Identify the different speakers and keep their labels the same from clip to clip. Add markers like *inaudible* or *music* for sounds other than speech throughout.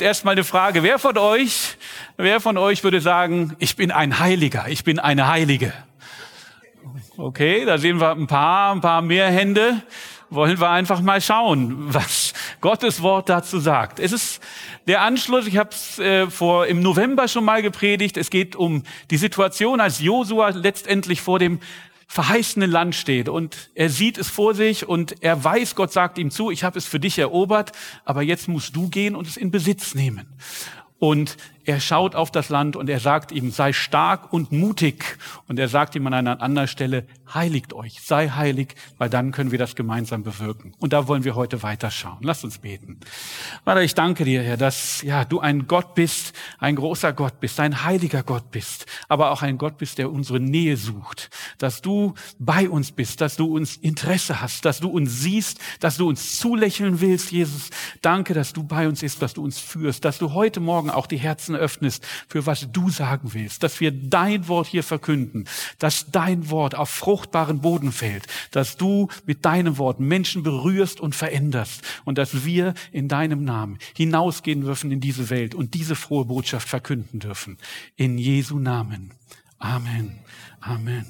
Speaker 1: Erstmal eine Frage, wer von euch, wer von euch würde sagen, ich bin ein Heiliger, ich bin eine Heilige? Okay, da sehen wir ein paar, ein paar mehr Hände. Wollen wir einfach mal schauen, was Gottes Wort dazu sagt. Es ist der Anschluss, ich habe es äh, vor im November schon mal gepredigt. Es geht um die Situation, als Josua letztendlich vor dem verheißenen Land steht und er sieht es vor sich und er weiß, Gott sagt ihm zu, ich habe es für dich erobert, aber jetzt musst du gehen und es in Besitz nehmen. Und er schaut auf das Land und er sagt ihm, sei stark und mutig. Und er sagt ihm an einer anderen Stelle, heiligt euch, sei heilig, weil dann können wir das gemeinsam bewirken. Und da wollen wir heute weiterschauen. Lasst uns beten. Vater, ich danke dir, Herr, dass ja, du ein Gott bist, ein großer Gott bist, ein heiliger Gott bist, aber auch ein Gott bist, der unsere Nähe sucht, dass du bei uns bist, dass du uns Interesse hast, dass du uns siehst, dass du uns zulächeln willst, Jesus. Danke, dass du bei uns bist, dass du uns führst, dass du heute Morgen auch die Herzen öffnest für was du sagen willst, dass wir dein Wort hier verkünden, dass dein Wort auf fruchtbaren Boden fällt, dass du mit deinem Wort Menschen berührst und veränderst und dass wir in deinem Namen hinausgehen dürfen in diese Welt und diese frohe Botschaft verkünden dürfen. In Jesu Namen. Amen. Amen.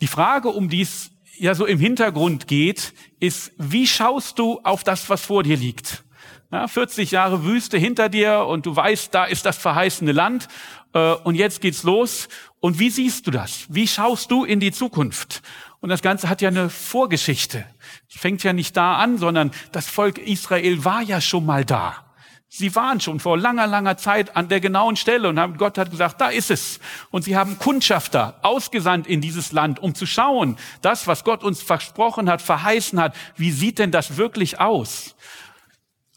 Speaker 1: Die Frage, um die es ja so im Hintergrund geht, ist, wie schaust du auf das, was vor dir liegt? Ja, 40 Jahre Wüste hinter dir und du weißt, da ist das verheißene Land äh, und jetzt geht's los. Und wie siehst du das? Wie schaust du in die Zukunft? Und das Ganze hat ja eine Vorgeschichte. Es fängt ja nicht da an, sondern das Volk Israel war ja schon mal da. Sie waren schon vor langer, langer Zeit an der genauen Stelle und haben, Gott hat gesagt, da ist es. Und sie haben Kundschafter ausgesandt in dieses Land, um zu schauen, das, was Gott uns versprochen hat, verheißen hat, wie sieht denn das wirklich aus?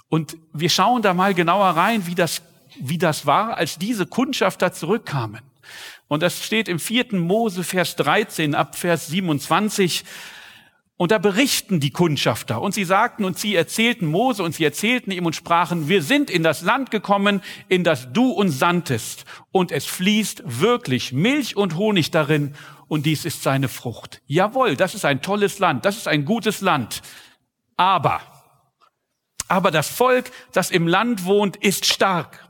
Speaker 1: Und wir schauen da mal genauer rein, wie das, wie das war, als diese Kundschafter zurückkamen. Und das steht im vierten Mose, Vers 13 ab Vers 27. Und da berichten die Kundschafter. Und sie sagten und sie erzählten Mose und sie erzählten ihm und sprachen, wir sind in das Land gekommen, in das du uns sandtest. Und es fließt wirklich Milch und Honig darin. Und dies ist seine Frucht. Jawohl, das ist ein tolles Land. Das ist ein gutes Land. Aber aber das Volk, das im Land wohnt, ist stark.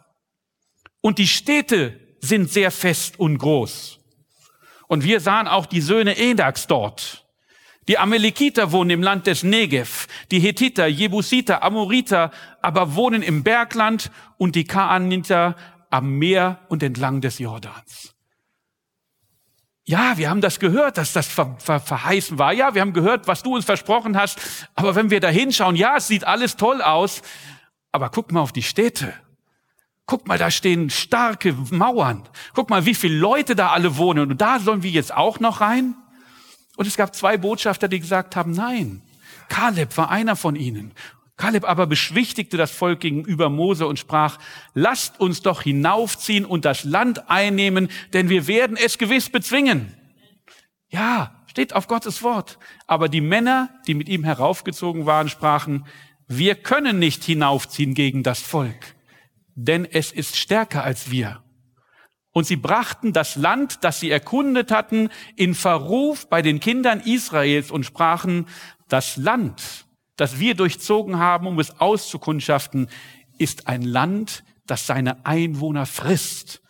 Speaker 1: Und die Städte sind sehr fest und groß. Und wir sahen auch die Söhne Edaks dort. Die Amalekiter wohnen im Land des Negev, die Hethiter, Jebusiter, Amoriter aber wohnen im Bergland und die Kaaniter am Meer und entlang des Jordans. Ja, wir haben das gehört, dass das ver ver verheißen war. Ja, wir haben gehört, was du uns versprochen hast. Aber wenn wir da hinschauen, ja, es sieht alles toll aus. Aber guck mal auf die Städte. Guck mal, da stehen starke Mauern. Guck mal, wie viele Leute da alle wohnen. Und da sollen wir jetzt auch noch rein? Und es gab zwei Botschafter, die gesagt haben, nein. Kaleb war einer von ihnen. Kaleb aber beschwichtigte das Volk gegenüber Mose und sprach, lasst uns doch hinaufziehen und das Land einnehmen, denn wir werden es gewiss bezwingen. Ja, steht auf Gottes Wort. Aber die Männer, die mit ihm heraufgezogen waren, sprachen, wir können nicht hinaufziehen gegen das Volk, denn es ist stärker als wir. Und sie brachten das Land, das sie erkundet hatten, in Verruf bei den Kindern Israels und sprachen, das Land, das wir durchzogen haben, um es auszukundschaften, ist ein Land, das seine Einwohner frisst.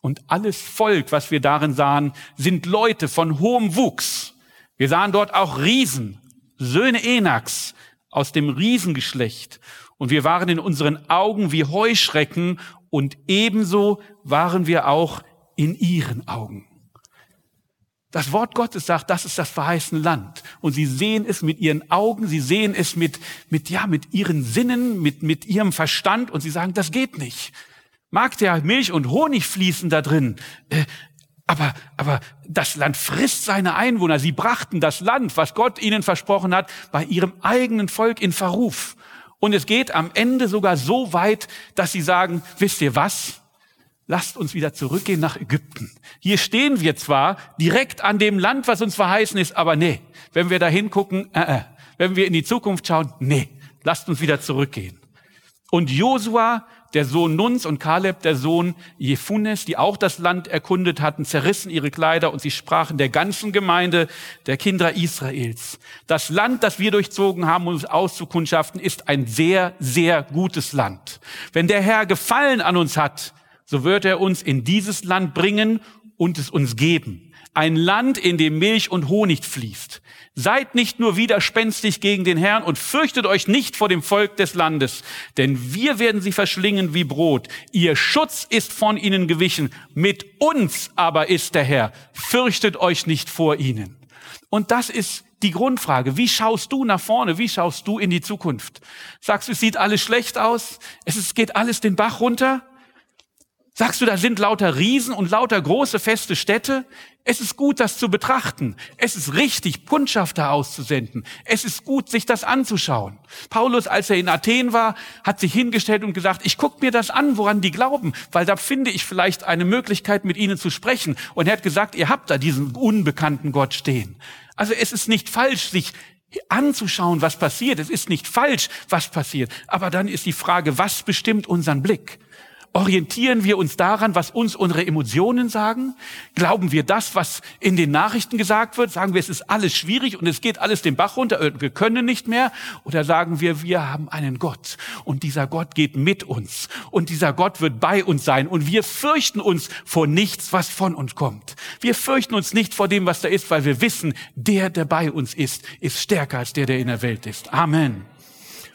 Speaker 1: Und alles Volk, was wir darin sahen, sind Leute von hohem Wuchs. Wir sahen dort auch Riesen, Söhne Enaks aus dem Riesengeschlecht. Und wir waren in unseren Augen wie Heuschrecken und ebenso waren wir auch in ihren Augen. Das Wort Gottes sagt, das ist das verheißene Land. Und sie sehen es mit ihren Augen, sie sehen es mit, mit, ja, mit ihren Sinnen, mit, mit ihrem Verstand und sie sagen, das geht nicht. Mag der Milch und Honig fließen da drin, äh, aber, aber das Land frisst seine Einwohner. Sie brachten das Land, was Gott ihnen versprochen hat, bei ihrem eigenen Volk in Verruf. Und es geht am Ende sogar so weit, dass sie sagen, wisst ihr was? Lasst uns wieder zurückgehen nach Ägypten. Hier stehen wir zwar direkt an dem Land, was uns verheißen ist, aber nee, wenn wir da hingucken, äh, äh, wenn wir in die Zukunft schauen, nee, lasst uns wieder zurückgehen. Und Josua der Sohn Nuns und Kaleb, der Sohn Jephunes, die auch das Land erkundet hatten, zerrissen ihre Kleider und sie sprachen der ganzen Gemeinde der Kinder Israels. Das Land, das wir durchzogen haben, um es auszukundschaften, ist ein sehr, sehr gutes Land. Wenn der Herr Gefallen an uns hat, so wird er uns in dieses Land bringen und es uns geben. Ein Land, in dem Milch und Honig fließt. Seid nicht nur widerspenstig gegen den Herrn und fürchtet euch nicht vor dem Volk des Landes, denn wir werden sie verschlingen wie Brot. Ihr Schutz ist von ihnen gewichen, mit uns aber ist der Herr. Fürchtet euch nicht vor ihnen. Und das ist die Grundfrage. Wie schaust du nach vorne? Wie schaust du in die Zukunft? Sagst du, es sieht alles schlecht aus? Es geht alles den Bach runter? Sagst du, da sind lauter Riesen und lauter große feste Städte? Es ist gut, das zu betrachten. Es ist richtig, Kundschafter auszusenden. Es ist gut, sich das anzuschauen. Paulus, als er in Athen war, hat sich hingestellt und gesagt, ich gucke mir das an, woran die glauben, weil da finde ich vielleicht eine Möglichkeit, mit ihnen zu sprechen. Und er hat gesagt, ihr habt da diesen unbekannten Gott stehen. Also es ist nicht falsch, sich anzuschauen, was passiert. Es ist nicht falsch, was passiert. Aber dann ist die Frage, was bestimmt unseren Blick? Orientieren wir uns daran, was uns unsere Emotionen sagen? Glauben wir das, was in den Nachrichten gesagt wird? Sagen wir, es ist alles schwierig und es geht alles den Bach runter und wir können nicht mehr? Oder sagen wir, wir haben einen Gott und dieser Gott geht mit uns und dieser Gott wird bei uns sein und wir fürchten uns vor nichts, was von uns kommt. Wir fürchten uns nicht vor dem, was da ist, weil wir wissen, der, der bei uns ist, ist stärker als der, der in der Welt ist. Amen.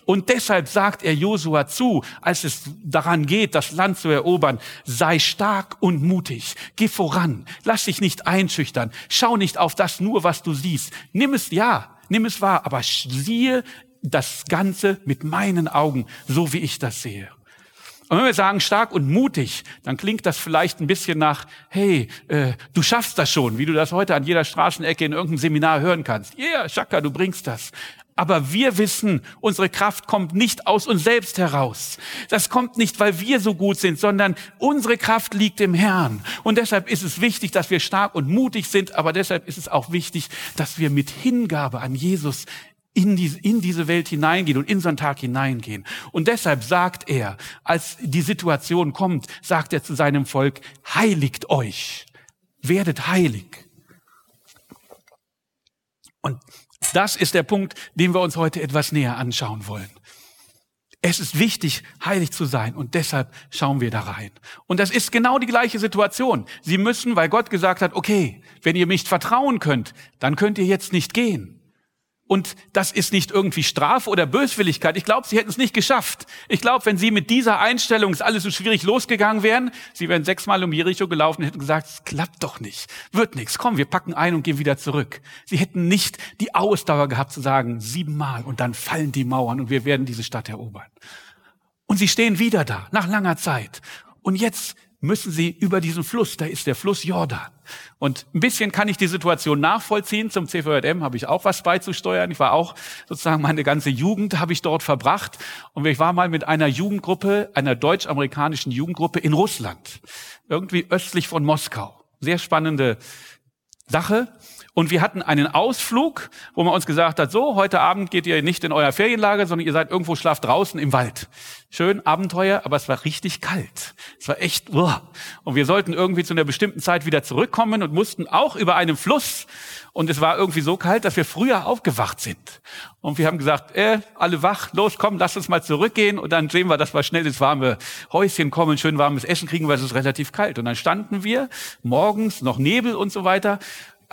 Speaker 1: Und deshalb sagt er Josua zu, als es daran geht, das Land zu erobern, sei stark und mutig, geh voran, lass dich nicht einschüchtern, schau nicht auf das nur, was du siehst. Nimm es ja, nimm es wahr, aber siehe das Ganze mit meinen Augen, so wie ich das sehe. Und wenn wir sagen stark und mutig, dann klingt das vielleicht ein bisschen nach, hey, äh, du schaffst das schon, wie du das heute an jeder Straßenecke in irgendeinem Seminar hören kannst. Ja, yeah, Schaka, du bringst das. Aber wir wissen, unsere Kraft kommt nicht aus uns selbst heraus. Das kommt nicht, weil wir so gut sind, sondern unsere Kraft liegt im Herrn. Und deshalb ist es wichtig, dass wir stark und mutig sind, aber deshalb ist es auch wichtig, dass wir mit Hingabe an Jesus in, die, in diese Welt hineingehen und in einen Tag hineingehen. Und deshalb sagt er, als die Situation kommt, sagt er zu seinem Volk, heiligt euch, werdet heilig. Und das ist der Punkt, den wir uns heute etwas näher anschauen wollen. Es ist wichtig, heilig zu sein und deshalb schauen wir da rein. Und das ist genau die gleiche Situation. Sie müssen, weil Gott gesagt hat, okay, wenn ihr mich vertrauen könnt, dann könnt ihr jetzt nicht gehen. Und das ist nicht irgendwie Strafe oder Böswilligkeit. Ich glaube, sie hätten es nicht geschafft. Ich glaube, wenn sie mit dieser Einstellung, es alles so schwierig losgegangen wären, sie wären sechsmal um Jericho gelaufen und hätten gesagt, es klappt doch nicht, wird nichts, komm, wir packen ein und gehen wieder zurück. Sie hätten nicht die Ausdauer gehabt zu sagen, siebenmal und dann fallen die Mauern und wir werden diese Stadt erobern. Und sie stehen wieder da, nach langer Zeit. Und jetzt müssen sie über diesen Fluss, da ist der Fluss Jordan. Und ein bisschen kann ich die Situation nachvollziehen. Zum CVJM habe ich auch was beizusteuern. Ich war auch sozusagen meine ganze Jugend habe ich dort verbracht. Und ich war mal mit einer Jugendgruppe, einer deutsch-amerikanischen Jugendgruppe in Russland. Irgendwie östlich von Moskau. Sehr spannende Sache. Und wir hatten einen Ausflug, wo man uns gesagt hat, so, heute Abend geht ihr nicht in euer Ferienlager, sondern ihr seid irgendwo schlaft draußen im Wald. Schön, Abenteuer, aber es war richtig kalt. Es war echt, uah. und wir sollten irgendwie zu einer bestimmten Zeit wieder zurückkommen und mussten auch über einen Fluss. Und es war irgendwie so kalt, dass wir früher aufgewacht sind. Und wir haben gesagt, äh, alle wach, los, komm, lass uns mal zurückgehen. Und dann sehen wir, dass wir schnell ins warme Häuschen kommen, schön warmes Essen kriegen, weil es ist relativ kalt. Und dann standen wir morgens, noch Nebel und so weiter,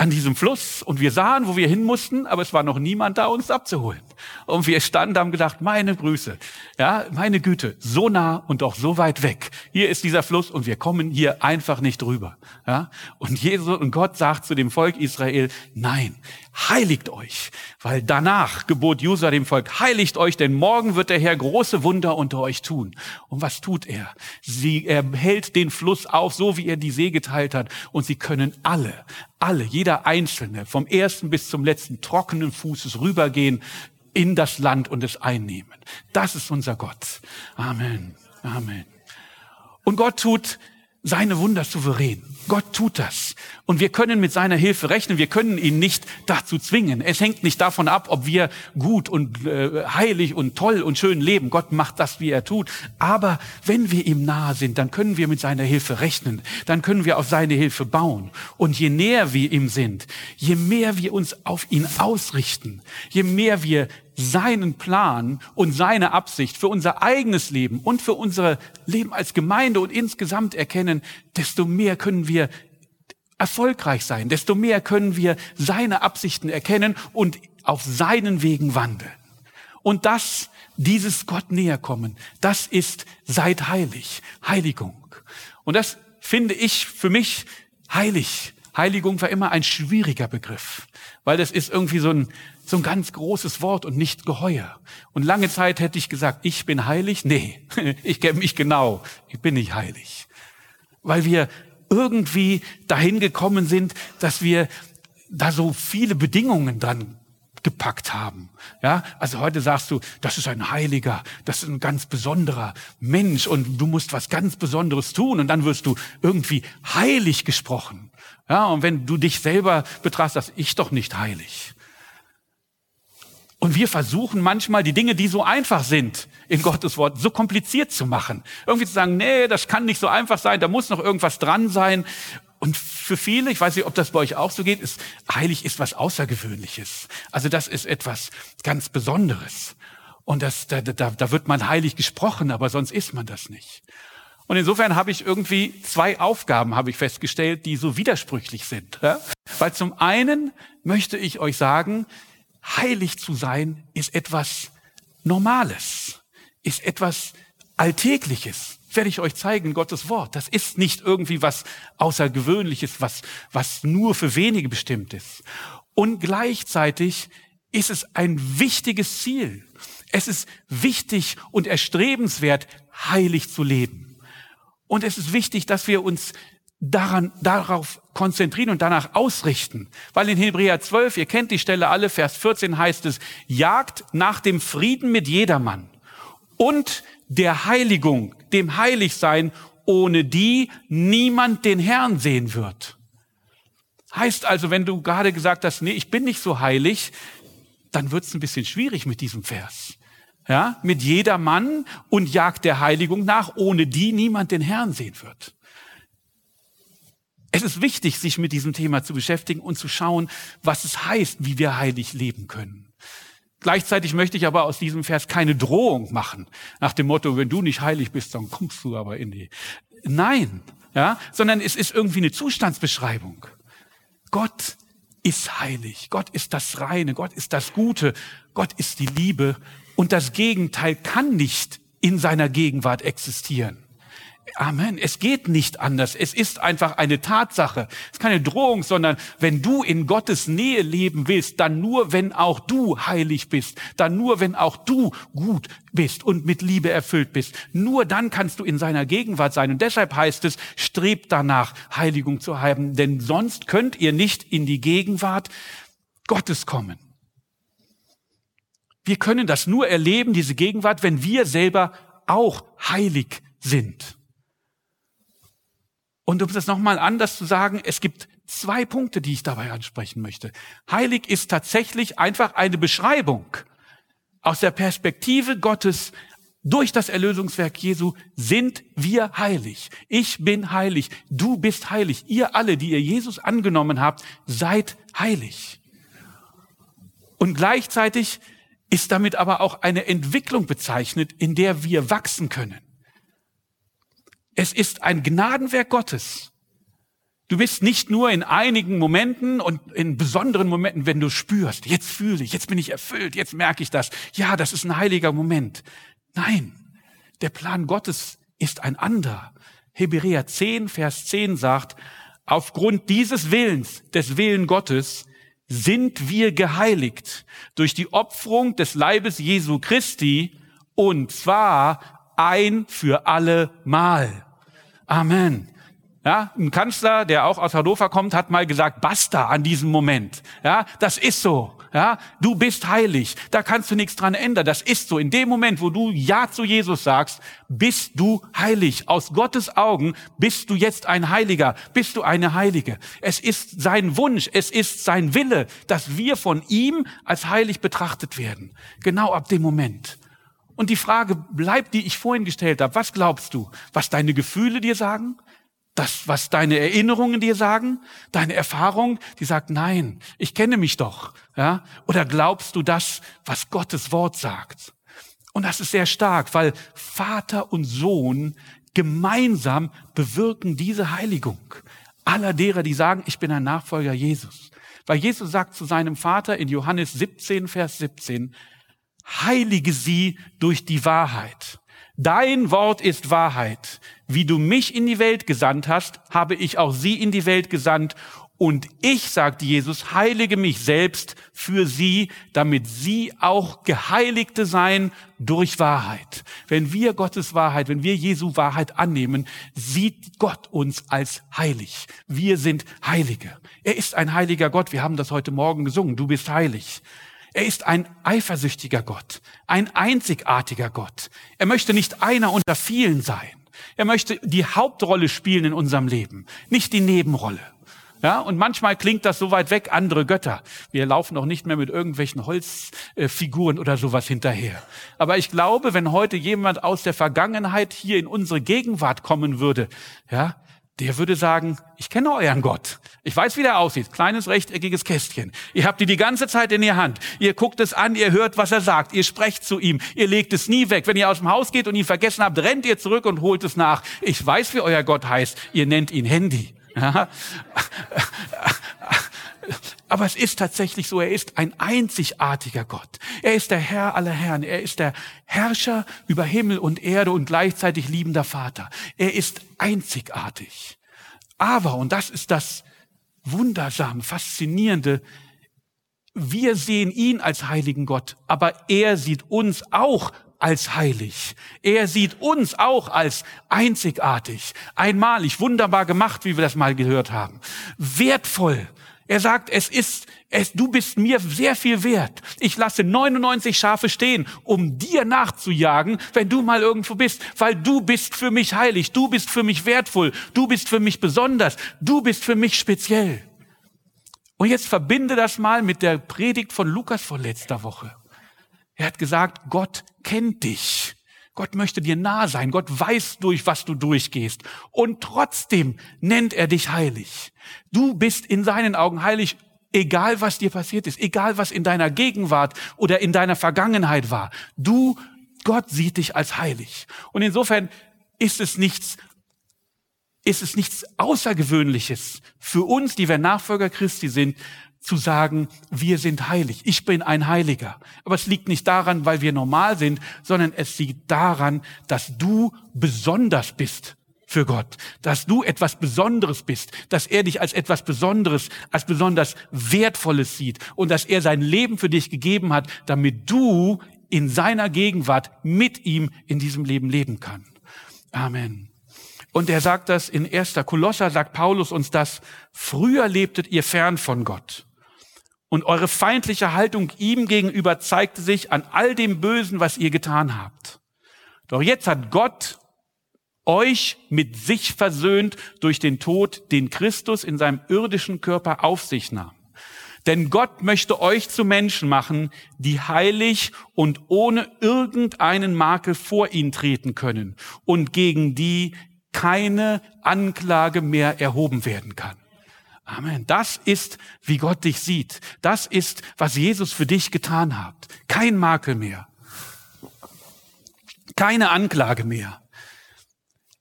Speaker 1: an diesem Fluss und wir sahen, wo wir hin mussten, aber es war noch niemand da, uns abzuholen. Und wir standen, haben gedacht, meine Grüße, ja, meine Güte, so nah und doch so weit weg. Hier ist dieser Fluss und wir kommen hier einfach nicht drüber. Ja? Und Jesus und Gott sagt zu dem Volk Israel, nein, heiligt euch, weil danach gebot Jusa dem Volk, heiligt euch, denn morgen wird der Herr große Wunder unter euch tun. Und was tut er? Sie, er hält den Fluss auf, so wie er die See geteilt hat, und sie können alle, alle, jeder Einzelne, vom ersten bis zum letzten trockenen Fußes rübergehen in das Land und es einnehmen. Das ist unser Gott. Amen. Amen. Und Gott tut seine Wunder souverän. Gott tut das. Und wir können mit seiner Hilfe rechnen. Wir können ihn nicht dazu zwingen. Es hängt nicht davon ab, ob wir gut und äh, heilig und toll und schön leben. Gott macht das, wie er tut. Aber wenn wir ihm nahe sind, dann können wir mit seiner Hilfe rechnen. Dann können wir auf seine Hilfe bauen. Und je näher wir ihm sind, je mehr wir uns auf ihn ausrichten, je mehr wir seinen Plan und seine Absicht für unser eigenes Leben und für unser Leben als Gemeinde und insgesamt erkennen, desto mehr können wir erfolgreich sein, desto mehr können wir seine Absichten erkennen und auf seinen Wegen wandeln. Und das, dieses Gott näher kommen, das ist seid heilig, Heiligung. Und das finde ich für mich heilig. Heiligung war immer ein schwieriger Begriff, weil das ist irgendwie so ein, so ein ganz großes Wort und nicht geheuer. Und lange Zeit hätte ich gesagt, ich bin heilig. Nee, *laughs* ich kenne mich genau. Ich bin nicht heilig. Weil wir irgendwie dahin gekommen sind, dass wir da so viele Bedingungen dran gepackt haben. Ja, also heute sagst du, das ist ein Heiliger, das ist ein ganz besonderer Mensch und du musst was ganz Besonderes tun und dann wirst du irgendwie heilig gesprochen. Ja, und wenn du dich selber betrachtest, ich doch nicht heilig. Und wir versuchen manchmal die Dinge, die so einfach sind in Gottes Wort, so kompliziert zu machen. Irgendwie zu sagen, nee, das kann nicht so einfach sein, da muss noch irgendwas dran sein. Und für viele, ich weiß nicht, ob das bei euch auch so geht, ist heilig ist was Außergewöhnliches. Also das ist etwas ganz Besonderes. Und das, da, da, da wird man heilig gesprochen, aber sonst ist man das nicht. Und insofern habe ich irgendwie zwei Aufgaben, habe ich festgestellt, die so widersprüchlich sind. Ja? Weil zum einen möchte ich euch sagen, heilig zu sein ist etwas Normales, ist etwas Alltägliches. Werde ich euch zeigen, Gottes Wort. Das ist nicht irgendwie was Außergewöhnliches, was, was nur für wenige bestimmt ist. Und gleichzeitig ist es ein wichtiges Ziel. Es ist wichtig und erstrebenswert, heilig zu leben. Und es ist wichtig, dass wir uns daran, darauf konzentrieren und danach ausrichten. Weil in Hebräer 12, ihr kennt die Stelle alle, Vers 14 heißt es, jagt nach dem Frieden mit jedermann und der Heiligung, dem Heiligsein, ohne die niemand den Herrn sehen wird. Heißt also, wenn du gerade gesagt hast, nee, ich bin nicht so heilig, dann wird es ein bisschen schwierig mit diesem Vers. Ja, mit jedermann und jagt der Heiligung nach, ohne die niemand den Herrn sehen wird. Es ist wichtig, sich mit diesem Thema zu beschäftigen und zu schauen, was es heißt, wie wir heilig leben können. Gleichzeitig möchte ich aber aus diesem Vers keine Drohung machen, nach dem Motto, wenn du nicht heilig bist, dann kommst du aber in die. Nein, ja, sondern es ist irgendwie eine Zustandsbeschreibung. Gott ist heilig, Gott ist das Reine, Gott ist das Gute, Gott ist die Liebe und das Gegenteil kann nicht in seiner Gegenwart existieren. Amen. Es geht nicht anders. Es ist einfach eine Tatsache. Es ist keine Drohung, sondern wenn du in Gottes Nähe leben willst, dann nur, wenn auch du heilig bist, dann nur, wenn auch du gut bist und mit Liebe erfüllt bist. Nur dann kannst du in seiner Gegenwart sein. Und deshalb heißt es, strebt danach, Heiligung zu haben, denn sonst könnt ihr nicht in die Gegenwart Gottes kommen. Wir können das nur erleben, diese Gegenwart, wenn wir selber auch heilig sind. Und um das nochmal anders zu sagen, es gibt zwei Punkte, die ich dabei ansprechen möchte. Heilig ist tatsächlich einfach eine Beschreibung aus der Perspektive Gottes durch das Erlösungswerk Jesu sind wir heilig. Ich bin heilig. Du bist heilig. Ihr alle, die ihr Jesus angenommen habt, seid heilig. Und gleichzeitig ist damit aber auch eine Entwicklung bezeichnet, in der wir wachsen können. Es ist ein Gnadenwerk Gottes. Du bist nicht nur in einigen Momenten und in besonderen Momenten, wenn du spürst, jetzt fühle ich, jetzt bin ich erfüllt, jetzt merke ich das. Ja, das ist ein heiliger Moment. Nein, der Plan Gottes ist ein anderer. Hebräer 10, Vers 10 sagt, aufgrund dieses Willens, des Willen Gottes, sind wir geheiligt durch die Opferung des Leibes Jesu Christi und zwar ein für alle Mal. Amen. Ja, ein Kanzler, der auch aus Hannover kommt, hat mal gesagt, basta an diesem Moment. Ja, das ist so. Ja, du bist heilig. Da kannst du nichts dran ändern. Das ist so. In dem Moment, wo du Ja zu Jesus sagst, bist du heilig. Aus Gottes Augen bist du jetzt ein Heiliger. Bist du eine Heilige. Es ist sein Wunsch. Es ist sein Wille, dass wir von ihm als heilig betrachtet werden. Genau ab dem Moment. Und die Frage bleibt, die ich vorhin gestellt habe. Was glaubst du? Was deine Gefühle dir sagen? Das, was deine Erinnerungen dir sagen? Deine Erfahrung, die sagt, nein, ich kenne mich doch. Ja? Oder glaubst du das, was Gottes Wort sagt? Und das ist sehr stark, weil Vater und Sohn gemeinsam bewirken diese Heiligung. Aller derer, die sagen, ich bin ein Nachfolger Jesus. Weil Jesus sagt zu seinem Vater in Johannes 17, Vers 17, heilige sie durch die Wahrheit. Dein Wort ist Wahrheit. Wie du mich in die Welt gesandt hast, habe ich auch sie in die Welt gesandt. Und ich, sagt Jesus, heilige mich selbst für sie, damit sie auch Geheiligte seien durch Wahrheit. Wenn wir Gottes Wahrheit, wenn wir Jesu Wahrheit annehmen, sieht Gott uns als heilig. Wir sind Heilige. Er ist ein heiliger Gott. Wir haben das heute Morgen gesungen. Du bist heilig. Er ist ein eifersüchtiger Gott, ein einzigartiger Gott. Er möchte nicht einer unter vielen sein. Er möchte die Hauptrolle spielen in unserem Leben, nicht die Nebenrolle. Ja, und manchmal klingt das so weit weg, andere Götter. Wir laufen auch nicht mehr mit irgendwelchen Holzfiguren oder sowas hinterher. Aber ich glaube, wenn heute jemand aus der Vergangenheit hier in unsere Gegenwart kommen würde, ja, der würde sagen, ich kenne euren Gott. Ich weiß, wie der aussieht. Kleines rechteckiges Kästchen. Ihr habt die die ganze Zeit in ihr Hand. Ihr guckt es an, ihr hört, was er sagt. Ihr sprecht zu ihm. Ihr legt es nie weg. Wenn ihr aus dem Haus geht und ihn vergessen habt, rennt ihr zurück und holt es nach. Ich weiß, wie euer Gott heißt. Ihr nennt ihn Handy. Aber es ist tatsächlich so, er ist ein einzigartiger Gott. Er ist der Herr aller Herren. Er ist der Herrscher über Himmel und Erde und gleichzeitig liebender Vater. Er ist einzigartig. Aber, und das ist das wundersam, faszinierende, wir sehen ihn als heiligen Gott, aber er sieht uns auch als heilig. Er sieht uns auch als einzigartig, einmalig, wunderbar gemacht, wie wir das mal gehört haben. Wertvoll, er sagt, es ist, es, du bist mir sehr viel wert. Ich lasse 99 Schafe stehen, um dir nachzujagen, wenn du mal irgendwo bist, weil du bist für mich heilig, du bist für mich wertvoll, du bist für mich besonders, du bist für mich speziell. Und jetzt verbinde das mal mit der Predigt von Lukas von letzter Woche. Er hat gesagt, Gott kennt dich. Gott möchte dir nah sein. Gott weiß durch, was du durchgehst. Und trotzdem nennt er dich heilig. Du bist in seinen Augen heilig, egal was dir passiert ist, egal was in deiner Gegenwart oder in deiner Vergangenheit war. Du, Gott sieht dich als heilig. Und insofern ist es nichts ist es nichts Außergewöhnliches für uns, die wir Nachfolger Christi sind, zu sagen, wir sind heilig. Ich bin ein Heiliger. Aber es liegt nicht daran, weil wir normal sind, sondern es liegt daran, dass du besonders bist für Gott, dass du etwas Besonderes bist, dass er dich als etwas Besonderes, als besonders Wertvolles sieht und dass er sein Leben für dich gegeben hat, damit du in seiner Gegenwart mit ihm in diesem Leben leben kann. Amen. Und er sagt das in 1. Kolosser, sagt Paulus uns das, früher lebtet ihr fern von Gott. Und eure feindliche Haltung ihm gegenüber zeigte sich an all dem Bösen, was ihr getan habt. Doch jetzt hat Gott euch mit sich versöhnt durch den Tod, den Christus in seinem irdischen Körper auf sich nahm. Denn Gott möchte euch zu Menschen machen, die heilig und ohne irgendeinen Makel vor ihn treten können und gegen die keine Anklage mehr erhoben werden kann. Amen. Das ist, wie Gott dich sieht. Das ist, was Jesus für dich getan hat. Kein Makel mehr. Keine Anklage mehr.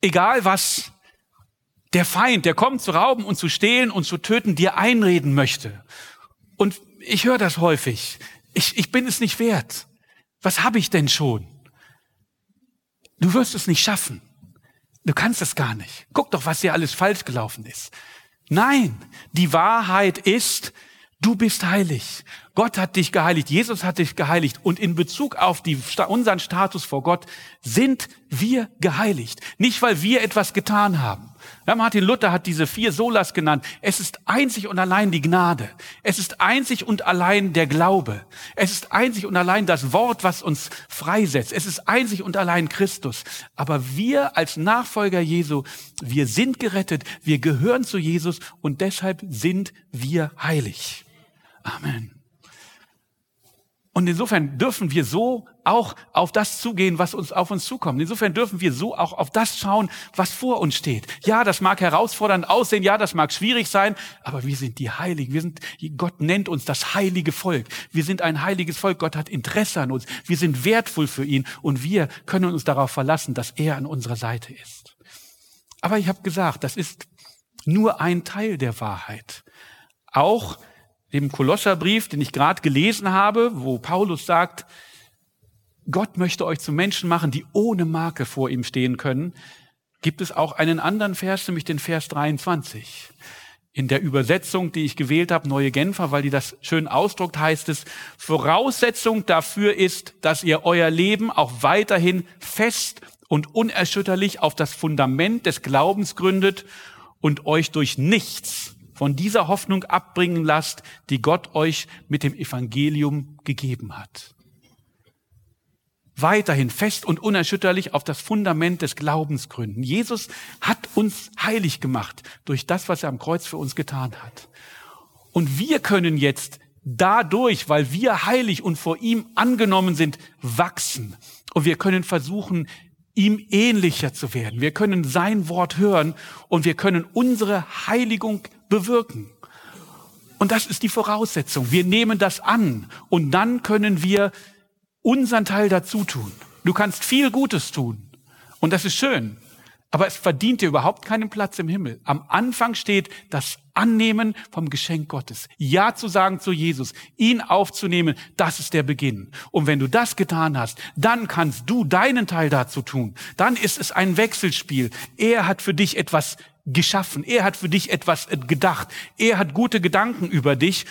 Speaker 1: Egal was der Feind, der kommt zu rauben und zu stehlen und zu töten, dir einreden möchte. Und ich höre das häufig. Ich, ich bin es nicht wert. Was habe ich denn schon? Du wirst es nicht schaffen. Du kannst es gar nicht. Guck doch, was hier alles falsch gelaufen ist. Nein, die Wahrheit ist, du bist heilig. Gott hat dich geheiligt, Jesus hat dich geheiligt und in Bezug auf die, unseren Status vor Gott sind wir geheiligt. Nicht, weil wir etwas getan haben, Ja, Martin Luther hat diese vier Solas genannt. Es ist einzig und allein die Gnade. Es ist einzig und allein der Glaube. Es ist einzig und allein das Wort, was uns freisetzt. Es ist einzig und allein Christus. Aber wir als Nachfolger Jesu, wir sind gerettet, wir gehören zu Jesus und deshalb sind wir heilig. Amen. Und insofern dürfen wir so auch auf das zugehen, was uns auf uns zukommt. Insofern dürfen wir so auch auf das schauen, was vor uns steht. Ja, das mag herausfordernd aussehen, ja, das mag schwierig sein, aber wir sind die Heiligen. Wir sind, Gott nennt uns das heilige Volk. Wir sind ein heiliges Volk. Gott hat Interesse an uns. Wir sind wertvoll für ihn und wir können uns darauf verlassen, dass er an unserer Seite ist. Aber ich habe gesagt, das ist nur ein Teil der Wahrheit. Auch dem Kolosserbrief, den ich gerade gelesen habe, wo Paulus sagt, Gott möchte euch zu Menschen machen, die ohne Marke vor ihm stehen können, gibt es auch einen anderen Vers, nämlich den Vers 23. In der Übersetzung, die ich gewählt habe, Neue Genfer, weil die das schön ausdruckt, heißt es, Voraussetzung dafür ist, dass ihr euer Leben auch weiterhin fest und unerschütterlich auf das Fundament des Glaubens gründet und euch durch nichts von dieser Hoffnung abbringen lasst, die Gott euch mit dem Evangelium gegeben hat. Weiterhin fest und unerschütterlich auf das Fundament des Glaubens gründen. Jesus hat uns heilig gemacht durch das, was er am Kreuz für uns getan hat. Und wir können jetzt dadurch, weil wir heilig und vor ihm angenommen sind, wachsen. Und wir können versuchen, ihm ähnlicher zu werden. Wir können sein Wort hören und wir können unsere Heiligung bewirken. Und das ist die Voraussetzung. Wir nehmen das an und dann können wir unseren Teil dazu tun. Du kannst viel Gutes tun und das ist schön, aber es verdient dir überhaupt keinen Platz im Himmel. Am Anfang steht das Annehmen vom Geschenk Gottes. Ja zu sagen zu Jesus, ihn aufzunehmen, das ist der Beginn. Und wenn du das getan hast, dann kannst du deinen Teil dazu tun. Dann ist es ein Wechselspiel. Er hat für dich etwas geschaffen. Er hat für dich etwas gedacht. Er hat gute Gedanken über dich.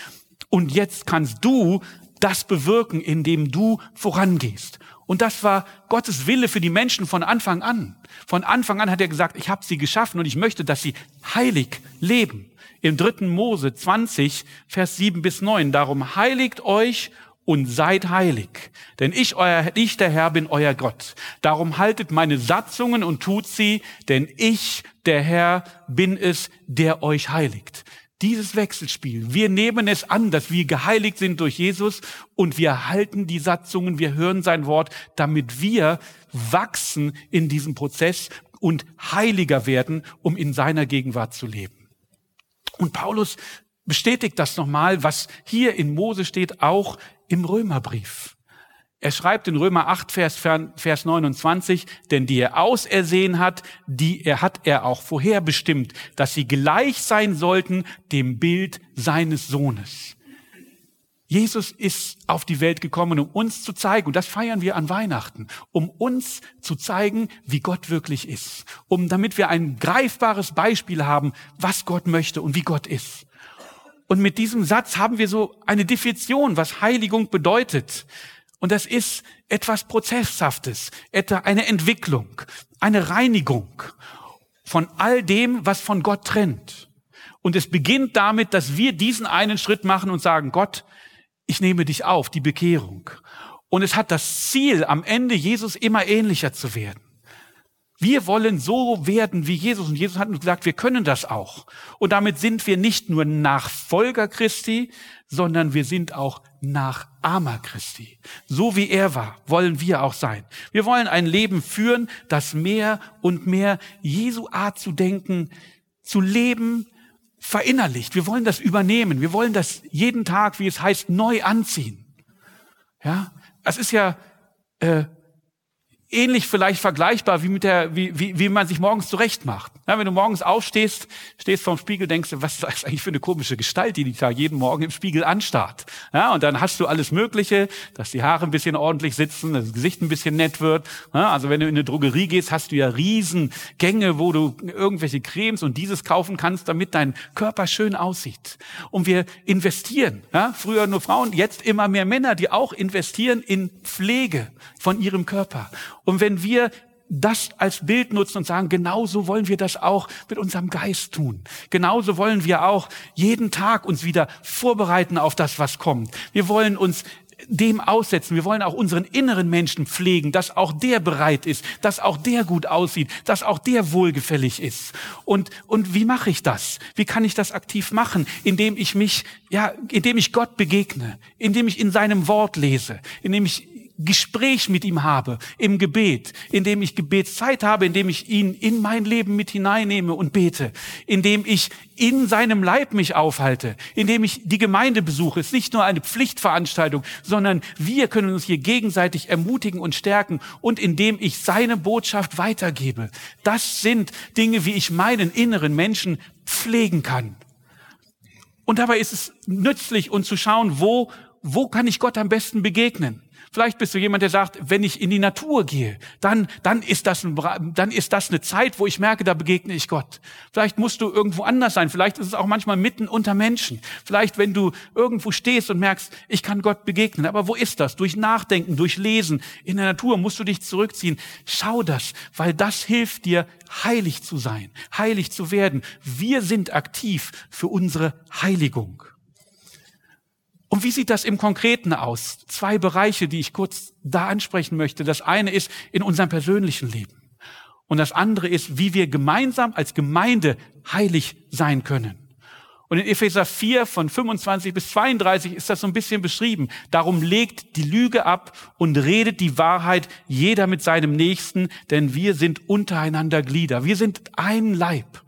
Speaker 1: Und jetzt kannst du das bewirken, indem du vorangehst. Und das war Gottes Wille für die Menschen von Anfang an. Von Anfang an hat er gesagt, ich habe sie geschaffen und ich möchte, dass sie heilig leben. Im dritten Mose 20, Vers 7 bis 9. Darum heiligt euch und seid heilig. Denn ich, euer, ich, der Herr, bin euer Gott. Darum haltet meine Satzungen und tut sie, denn ich, der Herr, bin es, der euch heiligt. Dieses Wechselspiel. Wir nehmen es an, dass wir geheiligt sind durch Jesus und wir halten die Satzungen, wir hören sein Wort, damit wir wachsen in diesem Prozess und heiliger werden, um in seiner Gegenwart zu leben. Und Paulus bestätigt das nochmal, was hier in Mose steht, auch im Römerbrief. Er schreibt in Römer 8, Vers, Vers 29, denn die er ausersehen hat, die er hat er auch vorherbestimmt, dass sie gleich sein sollten dem Bild seines Sohnes. Jesus ist auf die Welt gekommen, um uns zu zeigen, und das feiern wir an Weihnachten, um uns zu zeigen, wie Gott wirklich ist, um damit wir ein greifbares Beispiel haben, was Gott möchte und wie Gott ist. Und mit diesem Satz haben wir so eine Definition, was Heiligung bedeutet. Und das ist etwas Prozesshaftes, etwa eine Entwicklung, eine Reinigung von all dem, was von Gott trennt. Und es beginnt damit, dass wir diesen einen Schritt machen und sagen, Gott, ich nehme dich auf, die Bekehrung. Und es hat das Ziel, am Ende Jesus immer ähnlicher zu werden. Wir wollen so werden wie Jesus. Und Jesus hat uns gesagt, wir können das auch. Und damit sind wir nicht nur Nachfolger Christi, sondern wir sind auch Nachahmer Christi. So wie er war, wollen wir auch sein. Wir wollen ein Leben führen, das mehr und mehr Jesu Art zu denken, zu leben, verinnerlicht. Wir wollen das übernehmen. Wir wollen das jeden Tag, wie es heißt, neu anziehen. Ja, es ist ja äh, ähnlich vielleicht vergleichbar wie mit der, wie, wie, wie man sich morgens zurecht macht. Ja, wenn du morgens aufstehst, stehst vorm Spiegel, denkst du, was ist das eigentlich für eine komische Gestalt, die dich da jeden Morgen im Spiegel anstarrt. Ja, und dann hast du alles Mögliche, dass die Haare ein bisschen ordentlich sitzen, das Gesicht ein bisschen nett wird. Ja, also wenn du in eine Drogerie gehst, hast du ja riesen Gänge, wo du irgendwelche Cremes und dieses kaufen kannst, damit dein Körper schön aussieht. Und wir investieren. Ja, früher nur Frauen, jetzt immer mehr Männer, die auch investieren in Pflege von ihrem Körper. Und wenn wir das als Bild nutzen und sagen, genauso wollen wir das auch mit unserem Geist tun. Genauso wollen wir auch jeden Tag uns wieder vorbereiten auf das, was kommt. Wir wollen uns dem aussetzen. Wir wollen auch unseren inneren Menschen pflegen, dass auch der bereit ist, dass auch der gut aussieht, dass auch der wohlgefällig ist. Und, und wie mache ich das? Wie kann ich das aktiv machen? Indem ich mich, ja, indem ich Gott begegne, indem ich in seinem Wort lese, indem ich Gespräch mit ihm habe, im Gebet, indem ich Gebetszeit habe, indem ich ihn in mein Leben mit hineinnehme und bete, indem ich in seinem Leib mich aufhalte, indem ich die Gemeinde besuche. Es ist nicht nur eine Pflichtveranstaltung, sondern wir können uns hier gegenseitig ermutigen und stärken und indem ich seine Botschaft weitergebe. Das sind Dinge, wie ich meinen inneren Menschen pflegen kann. Und dabei ist es nützlich und zu schauen, wo, wo kann ich Gott am besten begegnen? Vielleicht bist du jemand, der sagt, wenn ich in die Natur gehe, dann, dann ist das, ein, dann ist das eine Zeit, wo ich merke, da begegne ich Gott. Vielleicht musst du irgendwo anders sein. Vielleicht ist es auch manchmal mitten unter Menschen. Vielleicht, wenn du irgendwo stehst und merkst, ich kann Gott begegnen. Aber wo ist das? Durch Nachdenken, durch Lesen. In der Natur musst du dich zurückziehen. Schau das, weil das hilft dir, heilig zu sein, heilig zu werden. Wir sind aktiv für unsere Heiligung. Und wie sieht das im Konkreten aus? Zwei Bereiche, die ich kurz da ansprechen möchte. Das eine ist in unserem persönlichen Leben. Und das andere ist, wie wir gemeinsam als Gemeinde heilig sein können. Und in Epheser 4 von 25 bis 32 ist das so ein bisschen beschrieben. Darum legt die Lüge ab und redet die Wahrheit jeder mit seinem Nächsten, denn wir sind untereinander Glieder. Wir sind ein Leib.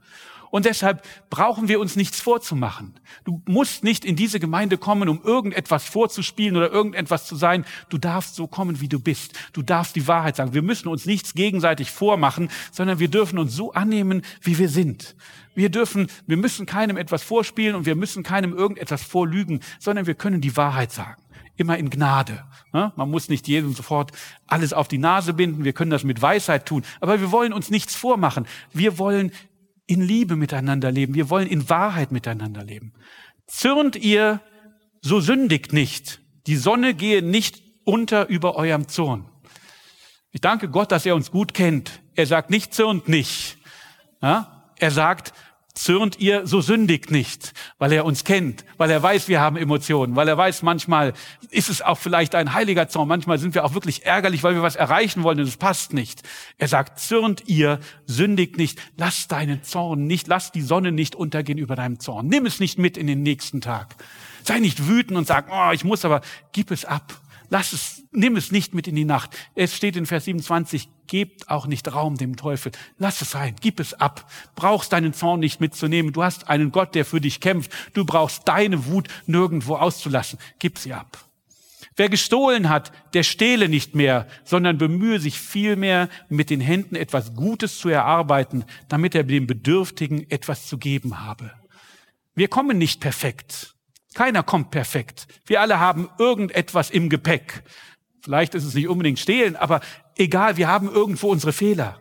Speaker 1: Und deshalb brauchen wir uns nichts vorzumachen. Du musst nicht in diese Gemeinde kommen, um irgendetwas vorzuspielen oder irgendetwas zu sein. Du darfst so kommen, wie du bist. Du darfst die Wahrheit sagen. Wir müssen uns nichts gegenseitig vormachen, sondern wir dürfen uns so annehmen, wie wir sind. Wir dürfen, wir müssen keinem etwas vorspielen und wir müssen keinem irgendetwas vorlügen, sondern wir können die Wahrheit sagen immer in Gnade. Man muss nicht jedem sofort alles auf die Nase binden. Wir können das mit Weisheit tun. Aber wir wollen uns nichts vormachen. Wir wollen in Liebe miteinander leben. Wir wollen in Wahrheit miteinander leben. Zürnt ihr, so sündigt nicht. Die Sonne gehe nicht unter über eurem Zorn. Ich danke Gott, dass er uns gut kennt. Er sagt nicht, zürnt nicht. Ja? Er sagt, zürnt ihr, so sündigt nicht, weil er uns kennt, weil er weiß, wir haben Emotionen, weil er weiß, manchmal ist es auch vielleicht ein heiliger Zorn, manchmal sind wir auch wirklich ärgerlich, weil wir was erreichen wollen und es passt nicht. Er sagt, zürnt ihr, sündigt nicht, lass deinen Zorn nicht, lass die Sonne nicht untergehen über deinem Zorn. Nimm es nicht mit in den nächsten Tag. Sei nicht wütend und sag, oh, ich muss aber, gib es ab. Lass es, nimm es nicht mit in die Nacht. Es steht in Vers 27, gebt auch nicht Raum dem Teufel. Lass es sein, gib es ab. Brauchst deinen Zorn nicht mitzunehmen. Du hast einen Gott, der für dich kämpft. Du brauchst deine Wut nirgendwo auszulassen. Gib sie ab. Wer gestohlen hat, der stehle nicht mehr, sondern bemühe sich vielmehr, mit den Händen etwas Gutes zu erarbeiten, damit er dem Bedürftigen etwas zu geben habe. Wir kommen nicht perfekt. Keiner kommt perfekt. Wir alle haben irgendetwas im Gepäck. Vielleicht ist es nicht unbedingt stehlen, aber egal, wir haben irgendwo unsere Fehler.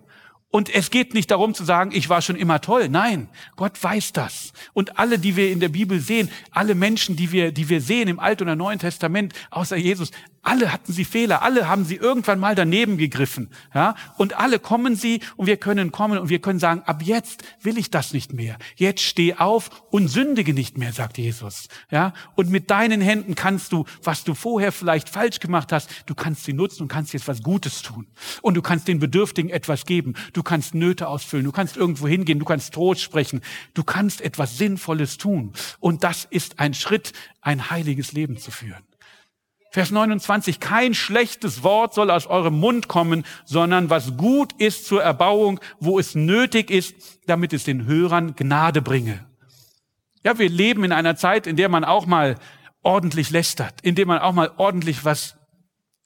Speaker 1: Und es geht nicht darum zu sagen, ich war schon immer toll. Nein, Gott weiß das. Und alle, die wir in der Bibel sehen, alle Menschen, die wir, die wir sehen im Alten oder Neuen Testament, außer Jesus, alle hatten sie Fehler, alle haben sie irgendwann mal daneben gegriffen, ja? Und alle kommen sie und wir können kommen und wir können sagen, ab jetzt will ich das nicht mehr. Jetzt steh auf und sündige nicht mehr, sagt Jesus, ja? Und mit deinen Händen kannst du, was du vorher vielleicht falsch gemacht hast, du kannst sie nutzen und kannst jetzt was Gutes tun. Und du kannst den Bedürftigen etwas geben. Du kannst Nöte ausfüllen, du kannst irgendwo hingehen, du kannst Trost sprechen, du kannst etwas Sinnvolles tun. Und das ist ein Schritt, ein heiliges Leben zu führen. Vers 29, kein schlechtes Wort soll aus eurem Mund kommen, sondern was gut ist zur Erbauung, wo es nötig ist, damit es den Hörern Gnade bringe. Ja, wir leben in einer Zeit, in der man auch mal ordentlich lästert, in der man auch mal ordentlich was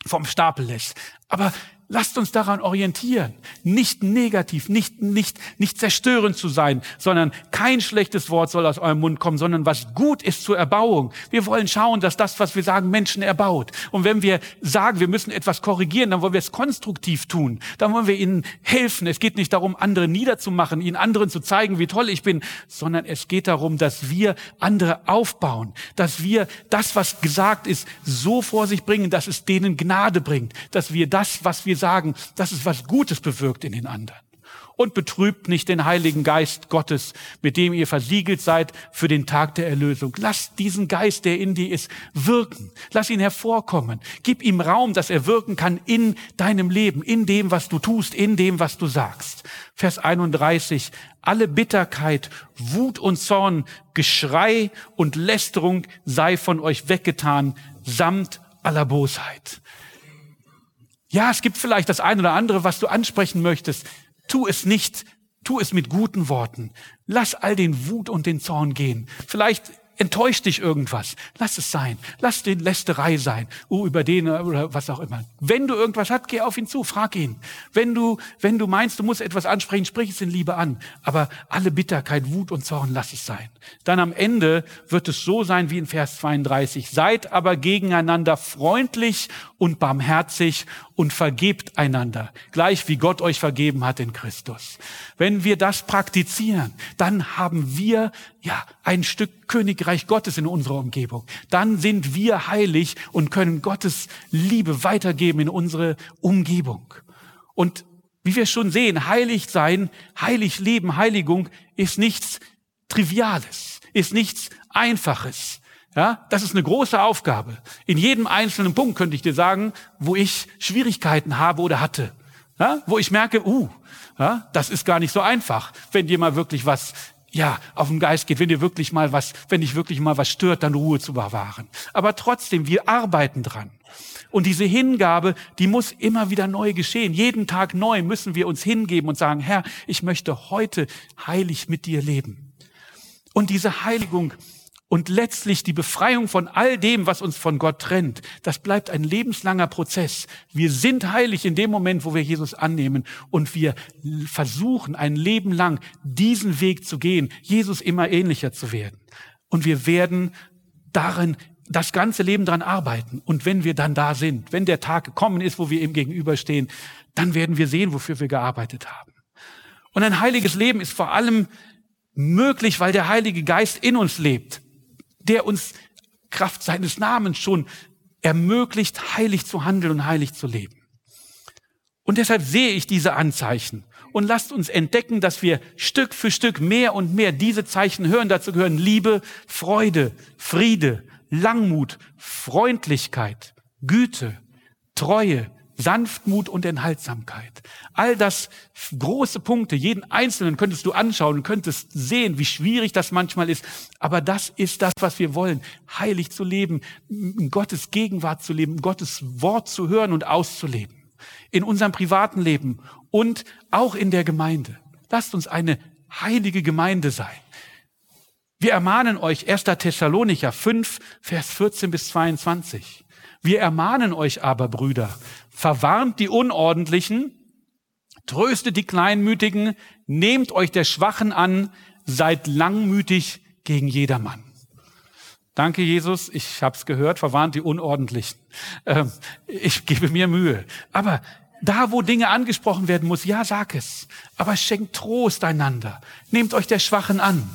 Speaker 1: vom Stapel lässt. Aber Lasst uns daran orientieren, nicht negativ, nicht, nicht, nicht zerstörend zu sein, sondern kein schlechtes Wort soll aus eurem Mund kommen, sondern was gut ist zur Erbauung. Wir wollen schauen, dass das, was wir sagen, Menschen erbaut. Und wenn wir sagen, wir müssen etwas korrigieren, dann wollen wir es konstruktiv tun. Dann wollen wir ihnen helfen. Es geht nicht darum, andere niederzumachen, ihnen anderen zu zeigen, wie toll ich bin, sondern es geht darum, dass wir andere aufbauen, dass wir das, was gesagt ist, so vor sich bringen, dass es denen Gnade bringt, dass wir das, was wir wir sagen, dass es was Gutes bewirkt in den anderen und betrübt nicht den Heiligen Geist Gottes, mit dem ihr versiegelt seid für den Tag der Erlösung. Lass diesen Geist, der in dir ist, wirken. Lass ihn hervorkommen. Gib ihm Raum, dass er wirken kann in deinem Leben, in dem, was du tust, in dem, was du sagst. Vers 31. Alle Bitterkeit, Wut und Zorn, Geschrei und Lästerung sei von euch weggetan, samt aller Bosheit. Ja, es gibt vielleicht das eine oder andere, was du ansprechen möchtest. Tu es nicht, tu es mit guten Worten. Lass all den Wut und den Zorn gehen. Vielleicht enttäuscht dich irgendwas. Lass es sein. Lass den Lästerei sein. Oh, über den oder was auch immer. Wenn du irgendwas hast, geh auf ihn zu, frag ihn. Wenn du, wenn du meinst, du musst etwas ansprechen, sprich es in Liebe an. Aber alle Bitterkeit, Wut und Zorn, lass es sein. Dann am Ende wird es so sein wie in Vers 32. Seid aber gegeneinander freundlich und barmherzig und vergebt einander, gleich wie Gott euch vergeben hat in Christus. Wenn wir das praktizieren, dann haben wir ja ein Stück Königreich Gottes in unserer Umgebung. Dann sind wir heilig und können Gottes Liebe weitergeben in unsere Umgebung. Und wie wir schon sehen, heilig sein, heilig leben, Heiligung ist nichts Triviales, ist nichts Einfaches. Ja, das ist eine große Aufgabe. In jedem einzelnen Punkt könnte ich dir sagen, wo ich Schwierigkeiten habe oder hatte. Ja, wo ich merke, uh, ja, das ist gar nicht so einfach, wenn dir mal wirklich was ja, auf den Geist geht, wenn dir wirklich mal was, wenn dich wirklich mal was stört, dann Ruhe zu bewahren. Aber trotzdem, wir arbeiten dran. Und diese Hingabe, die muss immer wieder neu geschehen. Jeden Tag neu müssen wir uns hingeben und sagen, Herr, ich möchte heute heilig mit dir leben. Und diese Heiligung, und letztlich die Befreiung von all dem, was uns von Gott trennt, das bleibt ein lebenslanger Prozess. Wir sind heilig in dem Moment, wo wir Jesus annehmen und wir versuchen ein Leben lang diesen Weg zu gehen, Jesus immer ähnlicher zu werden. Und wir werden darin das ganze Leben daran arbeiten. Und wenn wir dann da sind, wenn der Tag gekommen ist, wo wir ihm gegenüberstehen, dann werden wir sehen, wofür wir gearbeitet haben. Und ein heiliges Leben ist vor allem möglich, weil der Heilige Geist in uns lebt der uns Kraft seines Namens schon ermöglicht, heilig zu handeln und heilig zu leben. Und deshalb sehe ich diese Anzeichen und lasst uns entdecken, dass wir Stück für Stück mehr und mehr diese Zeichen hören. Dazu gehören Liebe, Freude, Friede, Langmut, Freundlichkeit, Güte, Treue, Sanftmut und Enthaltsamkeit. All das große Punkte, jeden einzelnen könntest du anschauen könntest sehen, wie schwierig das manchmal ist. Aber das ist das, was wir wollen. Heilig zu leben, in Gottes Gegenwart zu leben, Gottes Wort zu hören und auszuleben. In unserem privaten Leben und auch in der Gemeinde. Lasst uns eine heilige Gemeinde sein. Wir ermahnen euch 1. Thessalonicher 5, Vers 14 bis 22. Wir ermahnen euch aber, Brüder, verwarnt die Unordentlichen, tröstet die Kleinmütigen, nehmt euch der Schwachen an, seid langmütig gegen jedermann. Danke, Jesus. Ich habe es gehört, verwarnt die Unordentlichen. Ähm, ich gebe mir Mühe. Aber da, wo Dinge angesprochen werden muss, ja, sag es. Aber schenkt Trost einander. Nehmt euch der Schwachen an.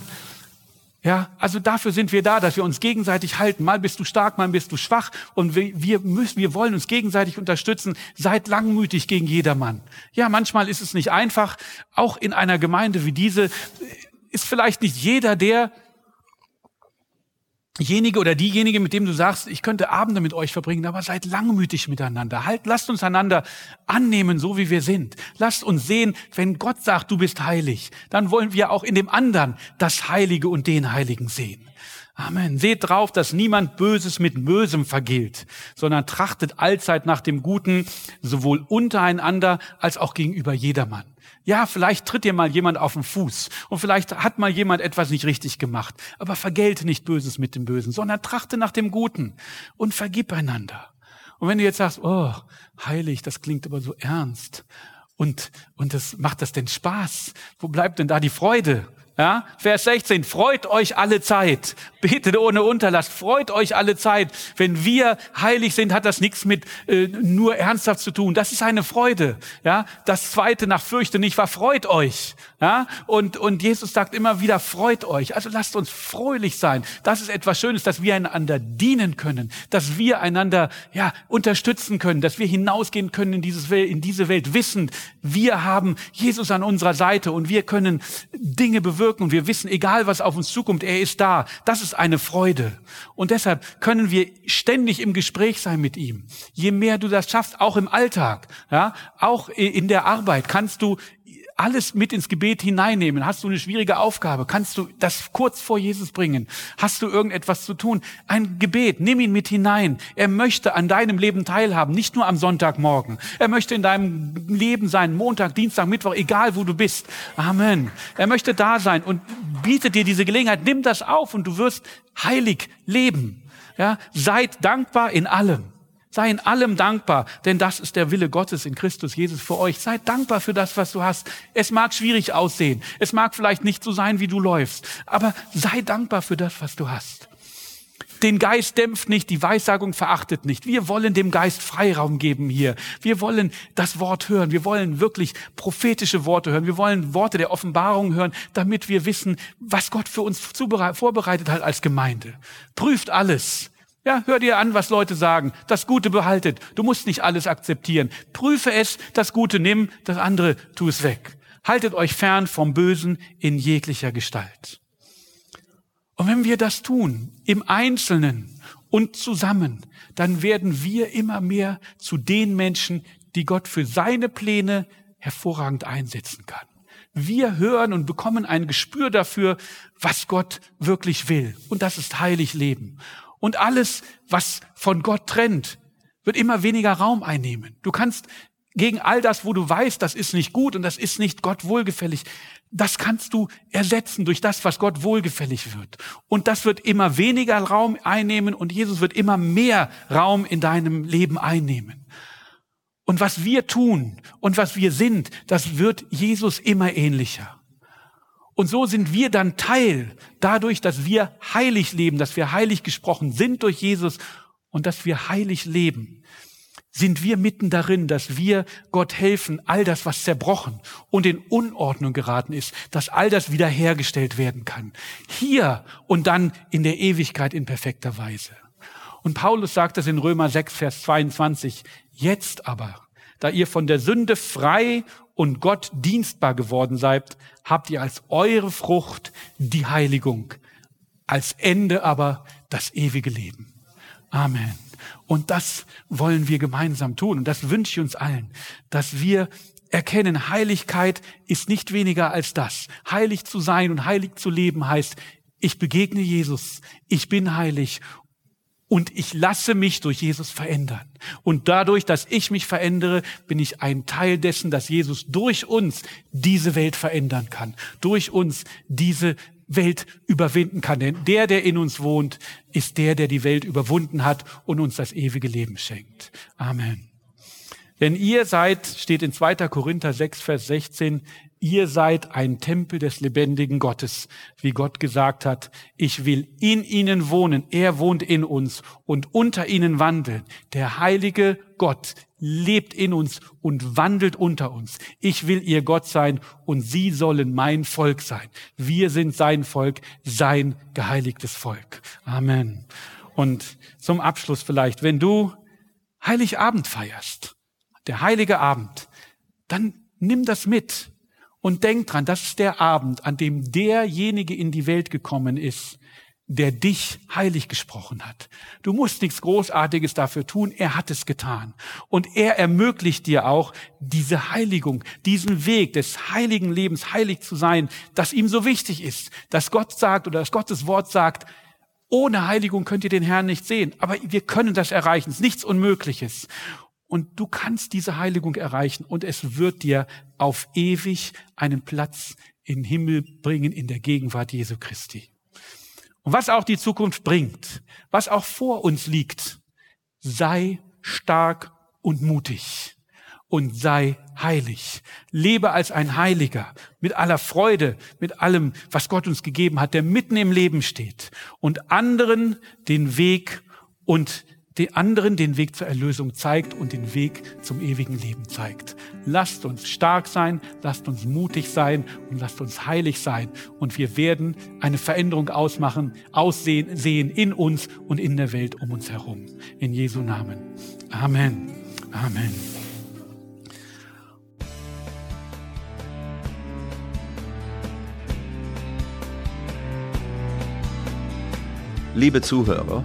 Speaker 1: Ja, also dafür sind wir da, dass wir uns gegenseitig halten. Mal bist du stark, mal bist du schwach und wir müssen, wir wollen uns gegenseitig unterstützen. Seid langmütig gegen jedermann. Ja, manchmal ist es nicht einfach. Auch in einer Gemeinde wie diese ist vielleicht nicht jeder der derjenige oder diejenige, mit dem du sagst, ich könnte Abende mit euch verbringen, aber seid langmütig miteinander. Halt, lasst uns einander annehmen, so wie wir sind. Lasst uns sehen, wenn Gott sagt, du bist heilig, dann wollen wir auch in dem anderen das Heilige und den Heiligen sehen. Amen. Seht drauf, dass niemand Böses mit Bösem vergilt, sondern trachtet allzeit nach dem Guten, sowohl untereinander als auch gegenüber jedermann. Ja, vielleicht tritt dir mal jemand auf den Fuß und vielleicht hat mal jemand etwas nicht richtig gemacht. Aber vergelte nicht Böses mit dem Bösen, sondern trachte nach dem Guten und vergib einander. Und wenn du jetzt sagst, oh, heilig, das klingt aber so ernst und, und das macht das denn Spaß? Wo bleibt denn da die Freude? Ja, Vers 16, freut euch alle Zeit, betet ohne Unterlass, freut euch alle Zeit. Wenn wir heilig sind, hat das nichts mit äh, nur ernsthaft zu tun. Das ist eine Freude. Ja, das zweite nach fürchte nicht war freut euch. Ja, und und Jesus sagt immer wieder freut euch. Also lasst uns fröhlich sein. Das ist etwas Schönes, dass wir einander dienen können, dass wir einander ja unterstützen können, dass wir hinausgehen können in dieses Welt, in diese Welt, wissend, wir haben Jesus an unserer Seite und wir können Dinge bewirken wirken wir wissen, egal was auf uns zukommt, er ist da. Das ist eine Freude. Und deshalb können wir ständig im Gespräch sein mit ihm. Je mehr du das schaffst, auch im Alltag, ja, auch in der Arbeit, kannst du alles mit ins Gebet hineinnehmen. Hast du eine schwierige Aufgabe? Kannst du das kurz vor Jesus bringen? Hast du irgendetwas zu tun? Ein Gebet, nimm ihn mit hinein. Er möchte an deinem Leben teilhaben, nicht nur am Sonntagmorgen. Er möchte in deinem Leben sein, Montag, Dienstag, Mittwoch, egal wo du bist. Amen. Er möchte da sein und bietet dir diese Gelegenheit. Nimm das auf und du wirst heilig leben. Ja, seid dankbar in allem. Sei in allem dankbar, denn das ist der Wille Gottes in Christus Jesus für euch. Sei dankbar für das, was du hast. Es mag schwierig aussehen. Es mag vielleicht nicht so sein, wie du läufst. Aber sei dankbar für das, was du hast. Den Geist dämpft nicht, die Weissagung verachtet nicht. Wir wollen dem Geist Freiraum geben hier. Wir wollen das Wort hören. Wir wollen wirklich prophetische Worte hören. Wir wollen Worte der Offenbarung hören, damit wir wissen, was Gott für uns vorbereitet hat als Gemeinde. Prüft alles. Ja, hör dir an, was Leute sagen. Das Gute behaltet. Du musst nicht alles akzeptieren. Prüfe es, das Gute nimm, das andere tu es weg. Haltet euch fern vom Bösen in jeglicher Gestalt. Und wenn wir das tun, im Einzelnen und zusammen, dann werden wir immer mehr zu den Menschen, die Gott für seine Pläne hervorragend einsetzen kann. Wir hören und bekommen ein Gespür dafür, was Gott wirklich will. Und das ist heilig Leben. Und alles, was von Gott trennt, wird immer weniger Raum einnehmen. Du kannst gegen all das, wo du weißt, das ist nicht gut und das ist nicht Gott wohlgefällig, das kannst du ersetzen durch das, was Gott wohlgefällig wird. Und das wird immer weniger Raum einnehmen und Jesus wird immer mehr Raum in deinem Leben einnehmen. Und was wir tun und was wir sind, das wird Jesus immer ähnlicher. Und so sind wir dann Teil dadurch, dass wir heilig leben, dass wir heilig gesprochen sind durch Jesus und dass wir heilig leben. Sind wir mitten darin, dass wir Gott helfen, all das, was zerbrochen und in Unordnung geraten ist, dass all das wiederhergestellt werden kann. Hier und dann in der Ewigkeit in perfekter Weise. Und Paulus sagt das in Römer 6, Vers 22. Jetzt aber, da ihr von der Sünde frei und Gott dienstbar geworden seid, habt ihr als eure Frucht die Heiligung, als Ende aber das ewige Leben. Amen. Und das wollen wir gemeinsam tun. Und das wünsche ich uns allen, dass wir erkennen, Heiligkeit ist nicht weniger als das. Heilig zu sein und heilig zu leben heißt, ich begegne Jesus, ich bin heilig und ich lasse mich durch Jesus verändern. Und dadurch, dass ich mich verändere, bin ich ein Teil dessen, dass Jesus durch uns diese Welt verändern kann, durch uns diese Welt überwinden kann. Denn der, der in uns wohnt, ist der, der die Welt überwunden hat und uns das ewige Leben schenkt. Amen. Denn ihr seid, steht in 2. Korinther 6, Vers 16, ihr seid ein Tempel des lebendigen Gottes, wie Gott gesagt hat, ich will in ihnen wohnen, er wohnt in uns und unter ihnen wandeln. Der heilige Gott lebt in uns und wandelt unter uns. Ich will ihr Gott sein und sie sollen mein Volk sein. Wir sind sein Volk, sein geheiligtes Volk. Amen. Und zum Abschluss vielleicht, wenn du Heiligabend feierst, der heilige Abend, dann nimm das mit und denk dran, das ist der Abend, an dem derjenige in die Welt gekommen ist, der dich heilig gesprochen hat. Du musst nichts Großartiges dafür tun, er hat es getan. Und er ermöglicht dir auch diese Heiligung, diesen Weg des heiligen Lebens, heilig zu sein, das ihm so wichtig ist, dass Gott sagt oder dass Gottes Wort sagt, ohne Heiligung könnt ihr den Herrn nicht sehen. Aber wir können das erreichen. Es ist nichts Unmögliches. Und du kannst diese Heiligung erreichen und es wird dir auf ewig einen Platz im Himmel bringen in der Gegenwart Jesu Christi. Und was auch die Zukunft bringt, was auch vor uns liegt, sei stark und mutig und sei heilig. Lebe als ein Heiliger, mit aller Freude, mit allem, was Gott uns gegeben hat, der mitten im Leben steht und anderen den Weg und den anderen den Weg zur Erlösung zeigt und den Weg zum ewigen Leben zeigt. Lasst uns stark sein, lasst uns mutig sein und lasst uns heilig sein. Und wir werden eine Veränderung ausmachen, aussehen, sehen in uns und in der Welt um uns herum. In Jesu Namen. Amen. Amen.
Speaker 2: Liebe Zuhörer,